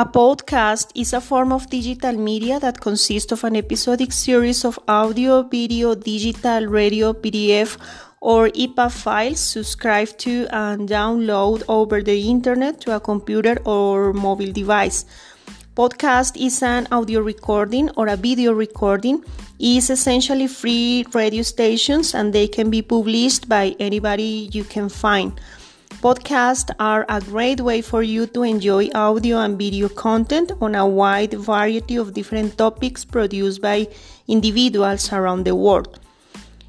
A podcast is a form of digital media that consists of an episodic series of audio, video, digital, radio, PDF, or EPUB files subscribed to and download over the internet to a computer or mobile device. Podcast is an audio recording or a video recording is essentially free radio stations and they can be published by anybody you can find. Podcasts are a great way for you to enjoy audio and video content on a wide variety of different topics produced by individuals around the world.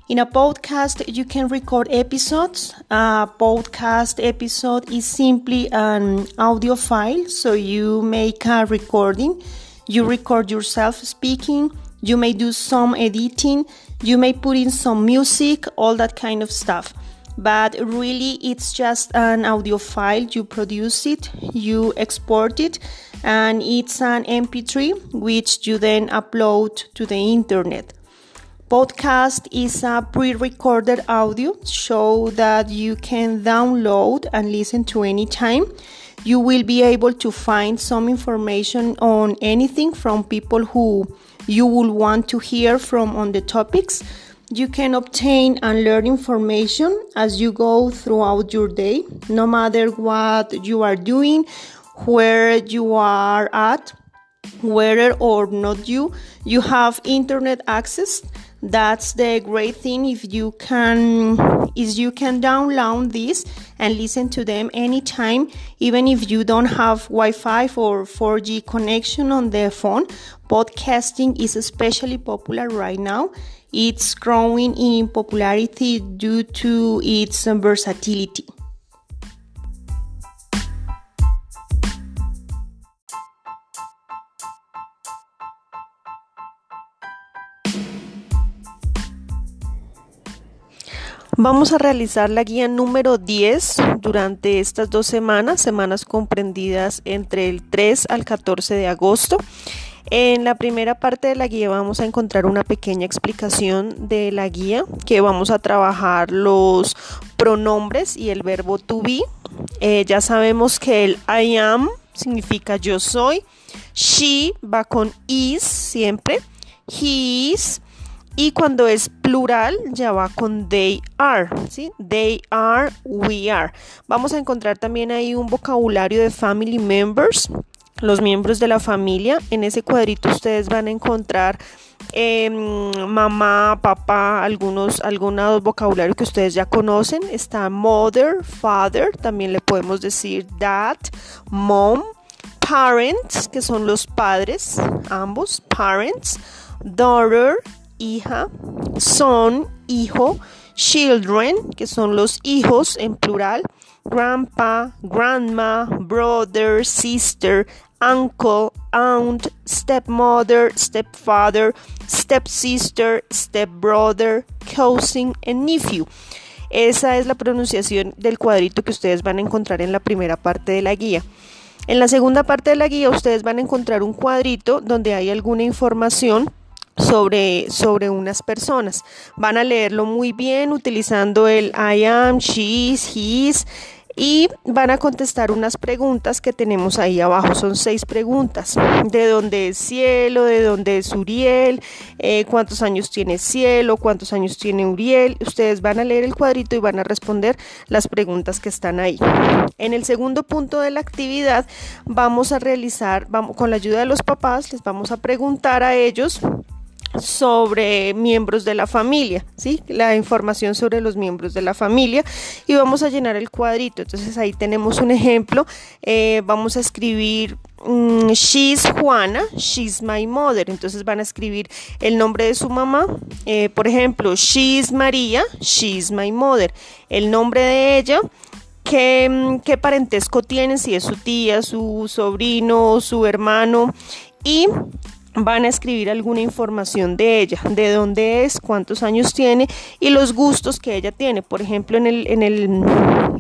In a podcast, you can record episodes. A podcast episode is simply an audio file, so you make a recording. You record yourself speaking. You may do some editing. You may put in some music, all that kind of stuff but really it's just an audio file. You produce it you export it and it's an mp3 which you then upload to the internet. Podcast is a pre-recorded audio show that you can download and listen to anytime. You will be able to find some information on anything from people who you will want to hear from on the topics you can obtain and learn information as you go throughout your day, no matter what you are doing, where you are at, whether or not you you have internet access. That's the great thing. If you can is you can download this and listen to them anytime even if you don't have wi-fi or 4g connection on the phone. Podcasting is especially popular right now it's growing in popularity due to its versatility. Vamos a realizar la guía número 10 durante estas dos semanas, semanas comprendidas entre el 3 al 14 de agosto. En la primera parte de la guía vamos a encontrar una pequeña explicación de la guía que vamos a trabajar los pronombres y el verbo to be. Eh, ya sabemos que el I am significa yo soy. She va con is siempre. He is. Y cuando es plural ya va con they are, ¿sí? They are, we are. Vamos a encontrar también ahí un vocabulario de family members los miembros de la familia. En ese cuadrito ustedes van a encontrar em, mamá, papá, algunos, algunos vocabularios que ustedes ya conocen. Está mother, father, también le podemos decir dad, mom, parents, que son los padres, ambos, parents, daughter, hija, son, hijo, children, que son los hijos en plural, grandpa, grandma, brother, sister, uncle, aunt, stepmother, stepfather, stepsister, stepbrother, cousin and nephew. Esa es la pronunciación del cuadrito que ustedes van a encontrar en la primera parte de la guía. En la segunda parte de la guía ustedes van a encontrar un cuadrito donde hay alguna información sobre, sobre unas personas. Van a leerlo muy bien utilizando el I am, she is, y van a contestar unas preguntas que tenemos ahí abajo. Son seis preguntas. ¿De dónde es Cielo? ¿De dónde es Uriel? Eh, ¿Cuántos años tiene Cielo? ¿Cuántos años tiene Uriel? Ustedes van a leer el cuadrito y van a responder las preguntas que están ahí. En el segundo punto de la actividad vamos a realizar, vamos, con la ayuda de los papás, les vamos a preguntar a ellos sobre miembros de la familia, ¿sí? La información sobre los miembros de la familia y vamos a llenar el cuadrito. Entonces ahí tenemos un ejemplo. Eh, vamos a escribir mm, she's Juana, she's my mother. Entonces van a escribir el nombre de su mamá. Eh, por ejemplo, she's María, she's my mother. El nombre de ella. ¿Qué, mm, qué parentesco tiene? Si es su tía, su sobrino, su hermano. Y van a escribir alguna información de ella, de dónde es, cuántos años tiene y los gustos que ella tiene. Por ejemplo, en el, en el,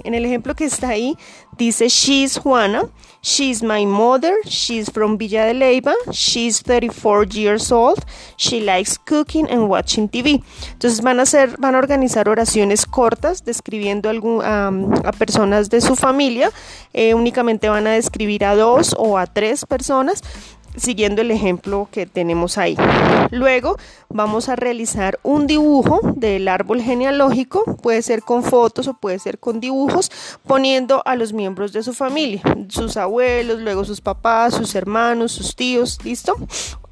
en el ejemplo que está ahí, dice, she's Juana, she's my mother, she's from Villa de Leyva, she's 34 years old, she likes cooking and watching TV. Entonces van a, hacer, van a organizar oraciones cortas describiendo algún, a personas de su familia, eh, únicamente van a describir a dos o a tres personas siguiendo el ejemplo que tenemos ahí. Luego vamos a realizar un dibujo del árbol genealógico, puede ser con fotos o puede ser con dibujos, poniendo a los miembros de su familia, sus abuelos, luego sus papás, sus hermanos, sus tíos, ¿listo?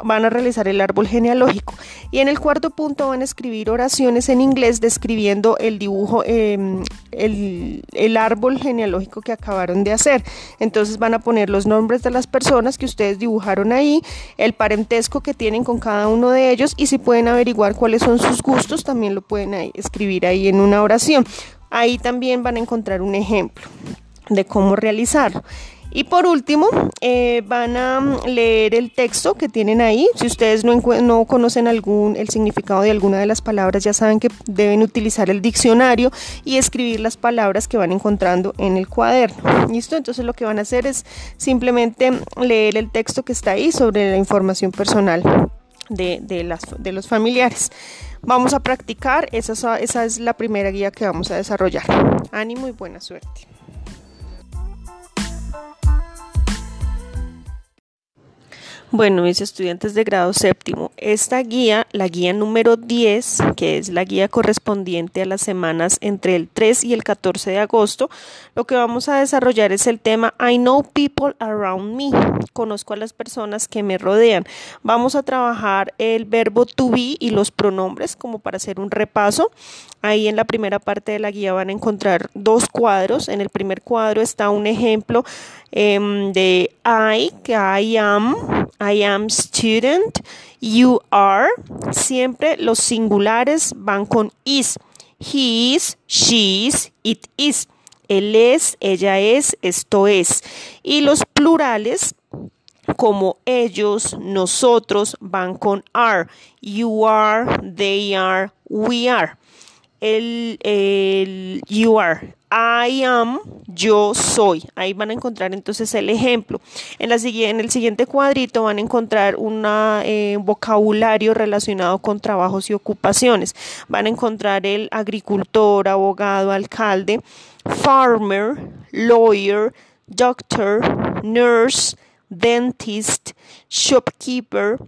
Van a realizar el árbol genealógico. Y en el cuarto punto van a escribir oraciones en inglés describiendo el dibujo, em, el, el árbol genealógico que acabaron de hacer. Entonces van a poner los nombres de las personas que ustedes dibujaron ahí, el parentesco que tienen con cada uno de ellos y si pueden averiguar cuáles son sus gustos, también lo pueden escribir ahí en una oración. Ahí también van a encontrar un ejemplo de cómo realizarlo. Y por último, eh, van a mm, leer el texto que tienen ahí. Si ustedes no, no, conocen algún, el significado de alguna de las palabras, ya saben que deben utilizar el diccionario y escribir las palabras que van encontrando en el cuaderno. ¿Listo? Entonces lo que van a hacer es simplemente leer el texto que está ahí sobre la información personal de, las, de los familiares. Vamos a practicar, esa es la primera guía que vamos a desarrollar. Ánimo y buena suerte. Bueno, mis estudiantes de grado séptimo, esta guía, la guía número 10, que es la guía correspondiente a las semanas entre el 3 y el 14 de agosto, lo que vamos a desarrollar es el tema I know people around me. Conozco a las personas que me rodean. Vamos a trabajar el verbo to be y los pronombres como para hacer un repaso. Ahí en la primera parte de la guía van a encontrar dos cuadros. En el primer cuadro está un ejemplo em, de I, que I am, I am student, you are. Siempre los singulares van con is. He is, she is, it is. Él es, ella es, esto es. Y los plurales como ellos, nosotros van con are. You are, they are, we are el, el you are. I am, yo soy. Ahí van a encontrar entonces el ejemplo. En, la, en el siguiente cuadrito van a encontrar un eh, vocabulario relacionado con trabajos y ocupaciones. Van a encontrar el agricultor, abogado, alcalde, farmer, lawyer, doctor, nurse, dentist, shopkeeper,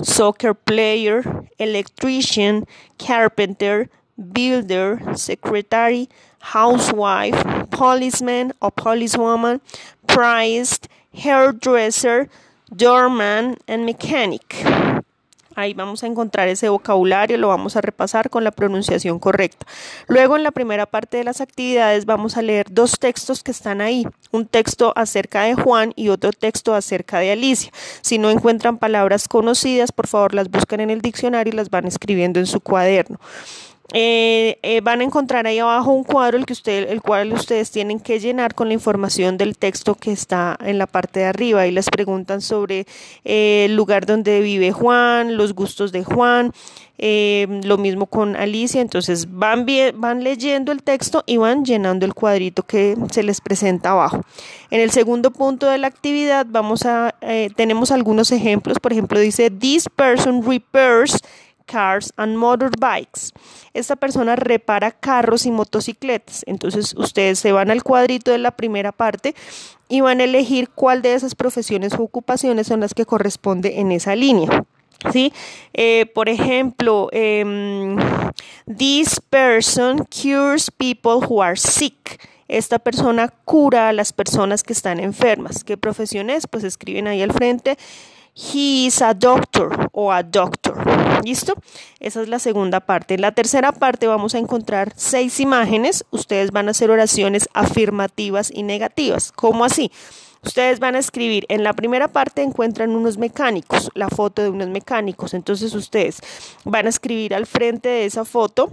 soccer player, electrician, carpenter, builder, secretary, housewife, policeman or policewoman, priest, hairdresser, doorman and mechanic. Ahí vamos a encontrar ese vocabulario, lo vamos a repasar con la pronunciación correcta. Luego en la primera parte de las actividades vamos a leer dos textos que están ahí, un texto acerca de Juan y otro texto acerca de Alicia. Si no encuentran palabras conocidas, por favor las buscan en el diccionario y las van escribiendo en su cuaderno. Eh, eh, van a encontrar ahí abajo un cuadro el, que usted, el cual ustedes tienen que llenar con la información del texto que está en la parte de arriba. Y les preguntan sobre eh, el lugar donde vive Juan, los gustos de Juan, lo mismo con Alicia, entonces van, van leyendo el texto y van llenando el cuadrito que se les presenta abajo. En el segundo punto de la actividad vamos a, tenemos algunos ejemplos, por ejemplo dice, this person repairs Cars and Motorbikes. Esta persona repara carros y motocicletas. Entonces ustedes se van al cuadrito de la primera parte y van a elegir cuál de esas profesiones o ocupaciones son las que corresponde en esa línea. ¿Sí? Eh, por ejemplo, em, this person cures people who are sick. Esta persona cura a las personas que están enfermas. ¿Qué profesión es? Pues escriben ahí al frente He is a doctor o a doctor. ¿Listo? Esa es la segunda parte. En la tercera parte vamos a encontrar seis imágenes. Ustedes van a hacer oraciones afirmativas y negativas. ¿Cómo así? Ustedes van a escribir, en la primera parte encuentran unos mecánicos, la foto de unos mecánicos. Entonces ustedes van a escribir al frente de esa foto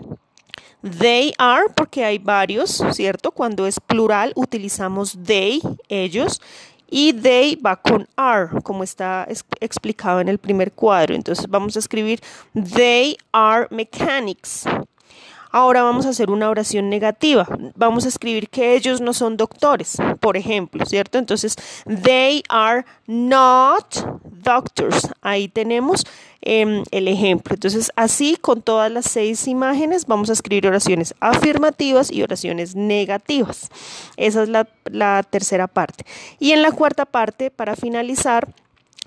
They are, porque hay varios, ¿cierto? Cuando es plural utilizamos they, ellos. Y they va con are, como está explicado en el primer cuadro. Entonces vamos a escribir they are mechanics. Ahora vamos a hacer una oración negativa. Vamos a escribir que ellos no son doctores, por ejemplo, ¿cierto? Entonces, they are not doctors. Ahí tenemos em, el ejemplo. Entonces, así con todas las seis imágenes vamos a escribir oraciones afirmativas y oraciones negativas. Esa es la, la tercera parte. Y en la cuarta parte, para finalizar,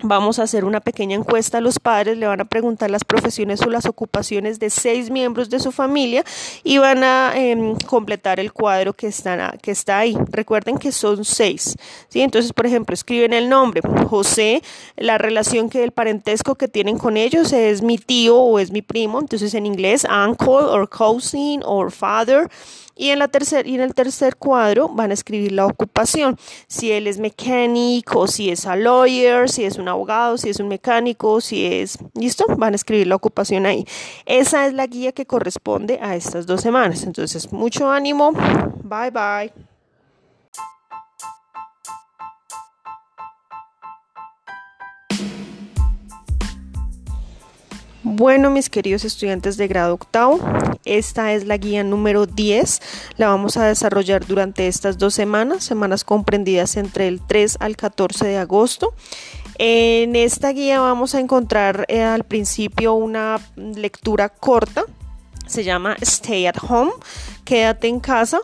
Vamos a hacer una pequeña encuesta a los padres, le van a preguntar las profesiones o las ocupaciones de seis miembros de su familia y van a em, completar el cuadro que está, que está ahí. Recuerden que son seis. ¿sí? Entonces, por ejemplo, escriben el nombre. José, la relación que el parentesco que tienen con ellos es mi tío o es mi primo. Entonces, en inglés, uncle or cousin or father. Y en, la tercer, y en el tercer cuadro van a escribir la ocupación, si él es mecánico, si es a lawyer, si es un abogado, si es un mecánico, si es... ¿Listo? Van a escribir la ocupación ahí. Esa es la guía que corresponde a estas dos semanas. Entonces, mucho ánimo. Bye bye. Bueno, mis queridos estudiantes de grado octavo, esta es la guía número 10. La vamos a desarrollar durante estas dos semanas, semanas comprendidas entre el 3 al 14 de agosto. En esta guía vamos a encontrar eh, al principio una lectura corta, se llama Stay at Home, quédate en casa.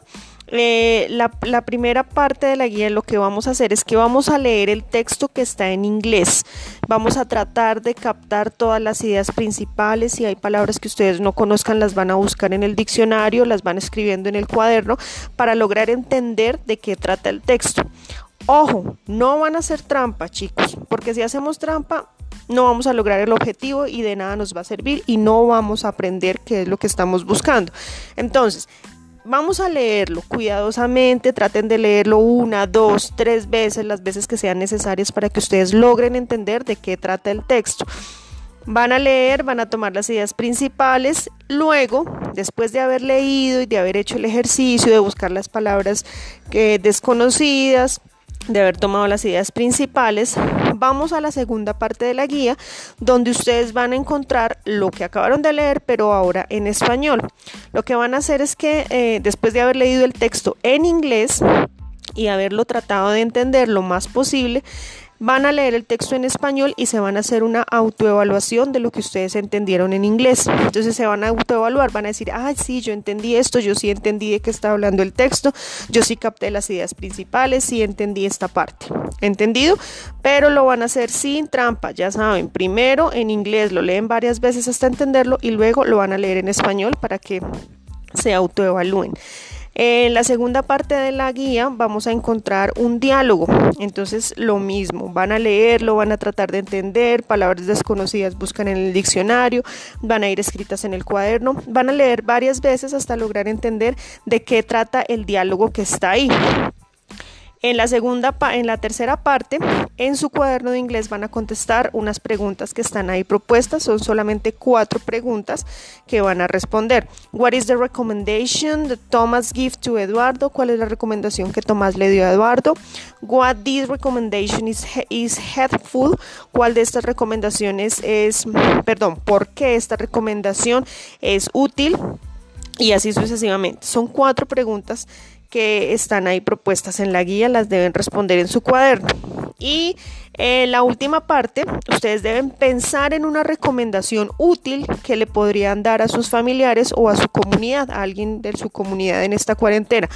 Eh, la, la, primera parte de la guía lo que vamos a hacer es que vamos a leer el texto que está en inglés. Vamos a tratar de captar todas las ideas principales. Si hay palabras que ustedes no conozcan, las van a buscar en el diccionario, las van escribiendo en el cuaderno para lograr entender de qué trata el texto. Ojo, no van a hacer trampa, chicos, porque si hacemos trampa, no vamos a lograr el objetivo y de nada nos va a servir y no vamos a aprender qué es lo que estamos buscando. Entonces, vamos a leerlo cuidadosamente, traten de leerlo una, dos, tres veces, las veces que sean necesarias para que ustedes logren entender de qué trata el texto. Van a leer, van a tomar las ideas principales, luego, después de haber leído y de haber hecho el ejercicio, de buscar las palabras que desconocidas, de haber tomado las ideas principales, vamos a la segunda parte de la guía donde ustedes van a encontrar lo que acabaron de leer pero ahora en español. Lo que van a hacer es que eh, después de haber leído el texto en inglés y haberlo tratado de entender lo más posible, van a leer el texto en español y se van a hacer una autoevaluación de lo que ustedes entendieron en inglés. Entonces se van a autoevaluar, van a decir, ah, sí, yo entendí esto, yo sí entendí de qué está hablando el texto, yo sí capté las ideas principales, sí entendí esta parte. ¿Entendido? Pero lo van a hacer sin trampa, ya saben, primero en inglés lo leen varias veces hasta entenderlo y luego lo van a leer en español para que se autoevalúen. En la segunda parte de la guía vamos a encontrar un diálogo. Entonces lo mismo, van a leerlo, van a tratar de entender, palabras desconocidas buscan en el diccionario, van a ir escritas en el cuaderno, van a leer varias veces hasta lograr entender de qué trata el diálogo que está ahí. En la segunda, en la tercera parte, en su cuaderno de inglés van a contestar unas preguntas que están ahí propuestas. Son solamente cuatro preguntas que van a responder. What is the recommendation that Thomas give to Eduardo? ¿Cuál es la recomendación que Tomás le dio a Eduardo? What this recommendation is, is helpful? ¿Cuál de estas recomendaciones es, perdón, por qué esta recomendación es útil? Y así sucesivamente. Son cuatro preguntas que están ahí propuestas en la guía las deben responder en su cuaderno. Y en la última parte, ustedes deben pensar en una recomendación útil que le podrían dar a sus familiares o a su comunidad, a alguien de su comunidad en esta cuarentena.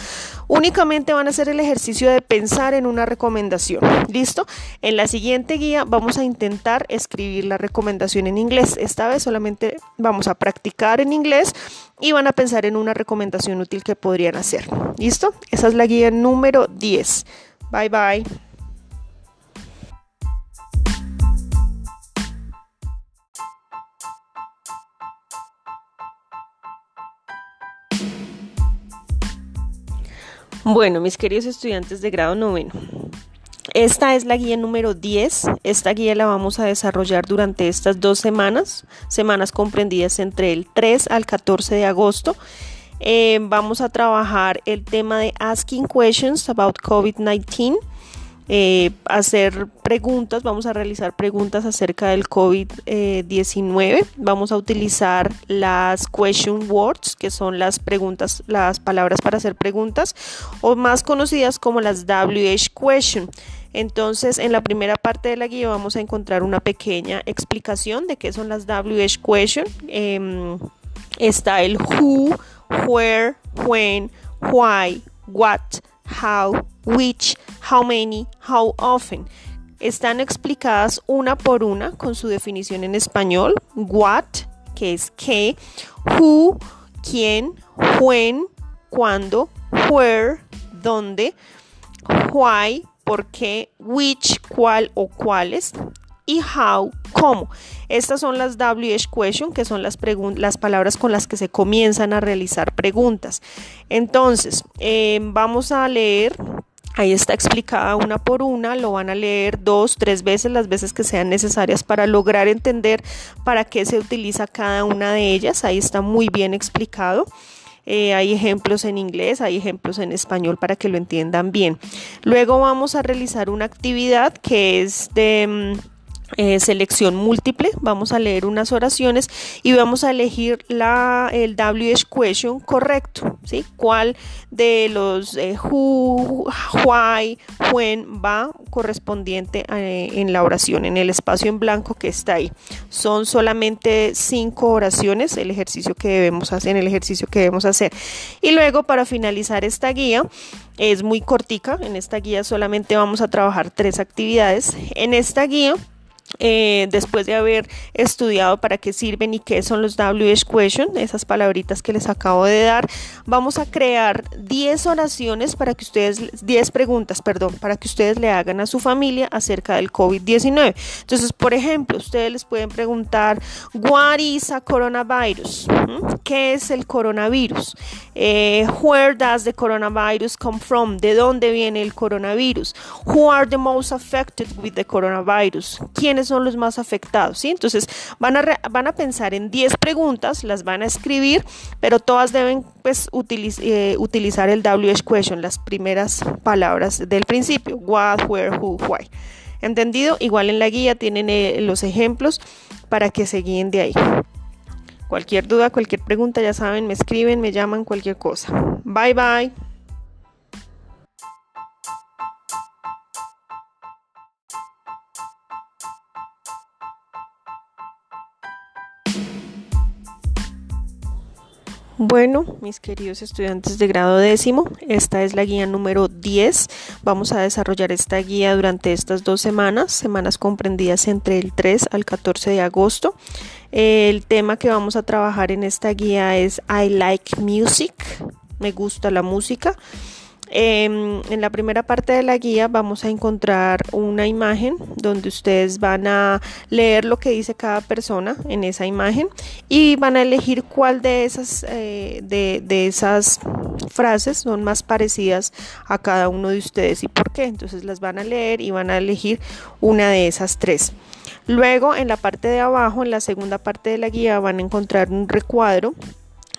Únicamente van a hacer el ejercicio de pensar en una recomendación. ¿Listo? En la siguiente guía vamos a intentar escribir la recomendación en inglés. Esta vez solamente vamos a practicar en inglés y van a pensar en una recomendación útil que podrían hacer. ¿Listo? Esa es la guía número 10. Bye bye. Bueno, mis queridos estudiantes de grado noveno, esta es la guía número 10. Esta guía la vamos a desarrollar durante estas dos semanas, semanas comprendidas entre el 3 al 14 de agosto. Eh, vamos a trabajar el tema de Asking Questions about COVID-19 eh, hacer preguntas, vamos a realizar preguntas acerca del COVID-19. vamos a utilizar las question words, que son las preguntas, las palabras para hacer preguntas, o más conocidas como las WH question. Entonces, en la primera parte de la guía vamos a encontrar una pequeña explicación de qué son las WH question. Em, está el who, where, when, why, what, how, which, how many, how often. Están explicadas una por una con su definición en español. What, que es qué, who, quién, when, cuándo, where, dónde, why, por qué, which, cuál o cuáles, y how, cómo. Estas son las WH question, que son las, las palabras con las que se comienzan a realizar preguntas. Entonces, eh, vamos a leer Ahí está explicada una por una, lo van a leer dos, tres veces, las veces que sean necesarias para lograr entender para qué se utiliza cada una de ellas. Ahí está muy bien explicado. Eh, hay ejemplos en inglés, hay ejemplos en español para que lo entiendan bien. Luego vamos a realizar una actividad que es de... Eh, selección múltiple, vamos a leer unas oraciones y vamos a elegir la, el WH question correcto, ¿sí? ¿Cuál de los eh, who, why, when va correspondiente eh, en la oración, en el espacio en blanco que está ahí? Son solamente cinco oraciones el ejercicio que debemos hacer, en el ejercicio que debemos hacer. Y luego para finalizar esta guía, es muy cortica, en esta guía solamente vamos a trabajar tres actividades. En esta guía eh, después de haber estudiado para qué sirven y qué son los WH question, esas palabritas que les acabo de dar, vamos a crear 10 oraciones para que ustedes, 10 preguntas, perdón, para que ustedes le hagan a su familia acerca del COVID-19. Entonces, por ejemplo, ustedes les pueden preguntar, what coronavirus? ¿Mm? ¿Qué es el coronavirus? Eh, where does the coronavirus come from? ¿De dónde viene el coronavirus? Who are the most affected with the coronavirus? ¿Quiénes son los más afectados, ¿sí? Entonces van a, van a pensar en 10 preguntas, las van a escribir, pero todas deben pues eh, utilizar el WH question, las primeras palabras del principio, what, where, who, why. ¿Entendido? Igual en la guía tienen eh, los ejemplos para que se guíen de ahí. Cualquier duda, cualquier pregunta, ya saben, me escriben, me llaman, cualquier cosa. Bye bye. Bueno, mis queridos estudiantes de grado décimo, esta es la guía número 10. Vamos a desarrollar esta guía durante estas dos semanas, semanas comprendidas entre el 3 al 14 de agosto. El tema que vamos a trabajar en esta guía es I like music, me gusta la música. Em, en la primera parte de la guía vamos a encontrar una imagen donde ustedes van a leer lo que dice cada persona en esa imagen y van a elegir cuál de esas, eh, de, de esas frases son más parecidas a cada uno de ustedes y por qué. Entonces las van a leer y van a elegir una de esas tres. Luego en la parte de abajo, en la segunda parte de la guía, van a encontrar un recuadro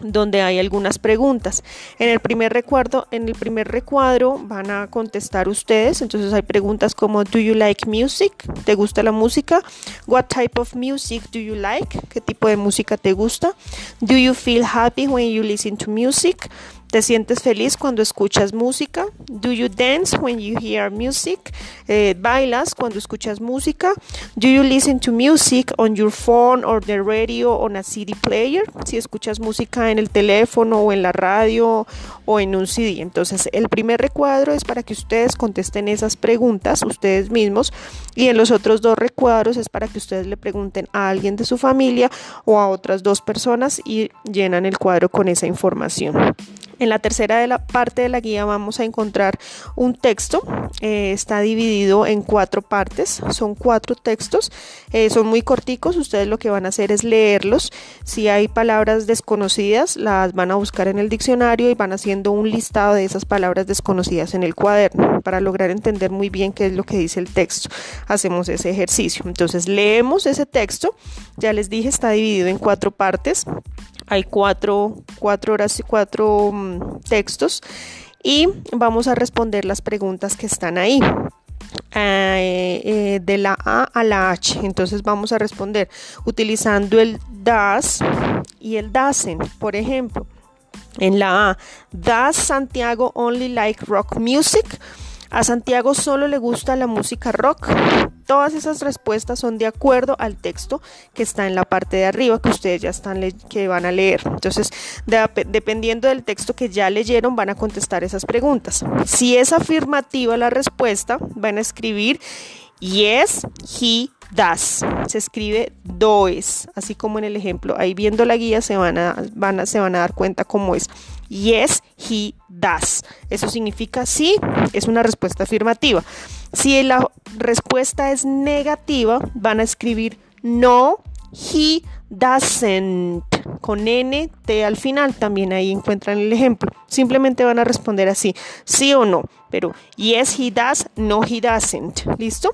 donde hay algunas preguntas. En el primer recuadro, en el primer recuadro van a contestar ustedes, entonces hay preguntas como do you like music? ¿Te gusta la música? What type of music do you like? ¿Qué tipo de música te gusta? Do you feel happy when you listen to music? ¿Te sientes feliz cuando escuchas música? Do you dance when you hear music? Eh, ¿Bailas cuando escuchas música? Do you listen to music on your phone or the radio on a CD player? Si escuchas música en el teléfono o en la radio o en un CD. Entonces, el primer recuadro es para que ustedes contesten esas preguntas ustedes mismos y en los otros dos recuadros es para que ustedes le pregunten a alguien de su familia o a otras dos personas y llenan el cuadro con esa información. En la tercera de la parte de la guía vamos a encontrar un texto. Eh, está dividido en cuatro partes. Son cuatro textos. Eh, son muy corticos. Ustedes lo que van a hacer es leerlos. Si hay palabras desconocidas, las van a buscar en el diccionario y van haciendo un listado de esas palabras desconocidas en el cuaderno para lograr entender muy bien qué es lo que dice el texto. Hacemos ese ejercicio. Entonces leemos ese texto. Ya les dije, está dividido en cuatro partes. Hay cuatro, cuatro horas y cuatro mm, textos y vamos a responder las preguntas que están ahí. eh, eh, de la A a la H. Entonces vamos a responder utilizando el das y el dasen. Por ejemplo, en la A, ¿Does Santiago only like rock music? A Santiago solo le gusta la música rock. Todas esas respuestas son de acuerdo al texto que está en la parte de arriba que ustedes ya están que van a leer. Entonces, dependiendo del texto que ya leyeron, van a contestar esas preguntas. Si es afirmativa la respuesta, van a escribir yes, he does. Se escribe does, así como en el ejemplo. Ahí viendo la guía se van a, van a, se van a dar cuenta cómo es. Yes, he does. Eso significa sí, es una respuesta afirmativa. Si la respuesta es negativa, van a escribir no, he doesn't. Con N, T al final, también ahí encuentran el ejemplo. Simplemente van a responder así, sí o no. Pero yes, he does, no, he doesn't. ¿Listo?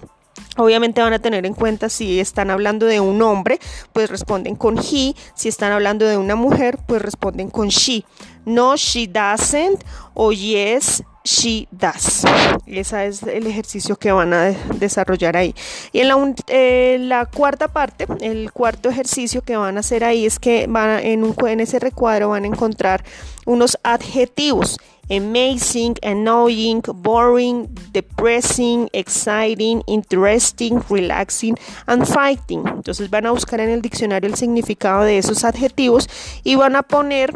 Obviamente van a tener en cuenta si están hablando de un hombre, pues responden con he. Si están hablando de una mujer, pues responden con she. No, she doesn't o yes, she does. Ese es el ejercicio que van a desarrollar ahí. Y en la, eh, la, cuarta parte, el cuarto ejercicio que van a hacer ahí es que van en, un, en ese recuadro van a encontrar unos adjetivos amazing, annoying, boring, depressing, exciting, interesting, relaxing and fighting. Entonces van a buscar en el diccionario el significado de esos adjetivos y van a poner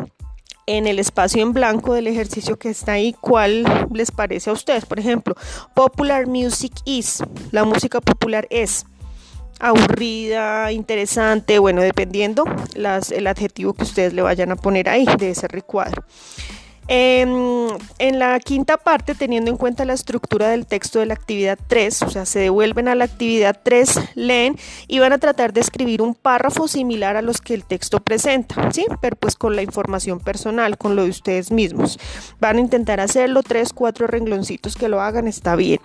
en el espacio en blanco del ejercicio que está ahí, cuál les parece a ustedes. Por ejemplo, popular music is, la música popular es aburrida, interesante, bueno, dependiendo el adjetivo que ustedes le vayan a poner ahí de ese recuadro. Em, en la quinta parte, teniendo en cuenta la estructura del texto de la actividad 3, o sea, se devuelven a la actividad 3, leen y van a tratar de escribir un párrafo similar a los que el texto presenta, ¿sí? Pero pues con la información personal, con lo de ustedes mismos. Van a intentar hacerlo, tres, cuatro rengloncitos que lo hagan, está bien.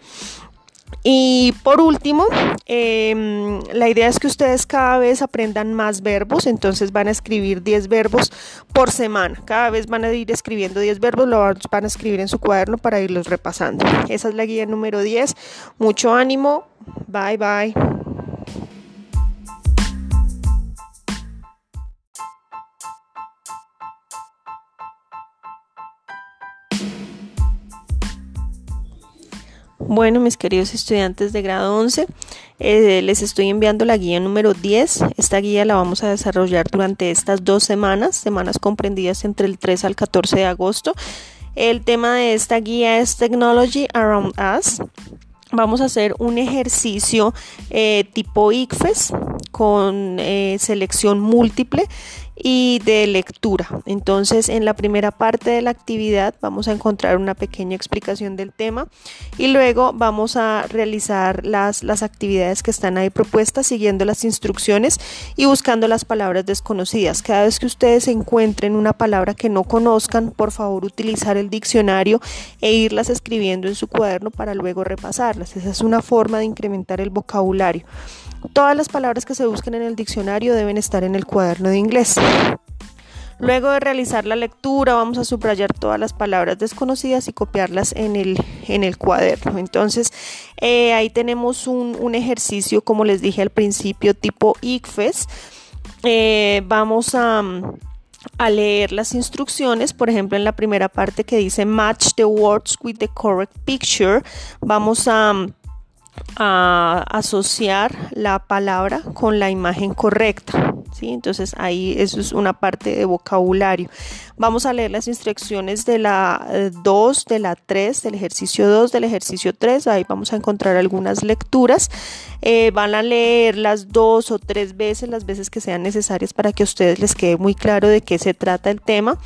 Y por último, em, la idea es que ustedes cada vez aprendan más verbos, entonces van a escribir 10 verbos por semana. Cada vez van a ir escribiendo 10 verbos, lo van a escribir en su cuaderno para irlos repasando. Esa es la guía número 10. Mucho ánimo. Bye bye. Bueno, mis queridos estudiantes de grado 11, eh, les estoy enviando la guía número 10. Esta guía la vamos a desarrollar durante estas dos semanas, semanas comprendidas entre el 3 al 14 de agosto. El tema de esta guía es Technology Around Us. Vamos a hacer un ejercicio eh, tipo ICFES con eh, selección múltiple y de lectura. Entonces, en la primera parte de la actividad vamos a encontrar una pequeña explicación del tema y luego vamos a realizar las, las actividades que están ahí propuestas siguiendo las instrucciones y buscando las palabras desconocidas. Cada vez que ustedes encuentren una palabra que no conozcan, por favor utilizar el diccionario e irlas escribiendo en su cuaderno para luego repasarlas. Esa es una forma de incrementar el vocabulario. Todas las palabras que se busquen en el diccionario deben estar en el cuaderno de inglés. Luego de realizar la lectura vamos a subrayar todas las palabras desconocidas y copiarlas en el, en el cuaderno. Entonces eh, ahí tenemos un, ejercicio, como les dije al principio, tipo ICFES. Eh, vamos a, a leer las instrucciones, por ejemplo en la primera parte que dice match the words with the correct picture, vamos a a asociar la palabra con la imagen correcta. ¿sí? Entonces ahí eso es una parte de vocabulario. Vamos a leer las instrucciones de la 2, eh, de la 3, del ejercicio 2, del ejercicio 3. Ahí vamos a encontrar algunas lecturas. Eh, van a leer las dos o tres veces, las veces que sean necesarias para que a ustedes les quede muy claro de qué se trata el tema.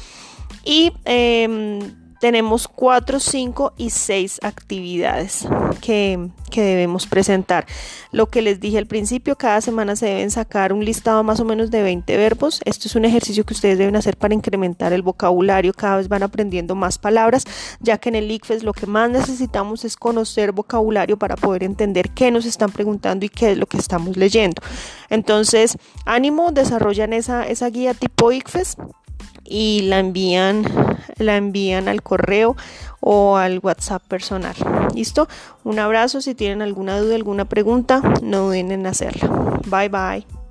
Y em, tenemos cuatro, cinco y seis actividades que, debemos presentar. Lo que les dije al principio, cada semana se deben sacar un listado más o menos de 20 verbos. Esto es un ejercicio que ustedes deben hacer para incrementar el vocabulario. Cada vez van aprendiendo más palabras, ya que en el ICFES lo que más necesitamos es conocer vocabulario para poder entender qué nos están preguntando y qué es lo que estamos leyendo. Entonces, ánimo, desarrollan esa, esa guía tipo ICFES y la envían la envían al correo o al WhatsApp personal. ¿Listo? Un abrazo. Si tienen alguna duda, alguna pregunta, no duden en hacerla. Bye bye.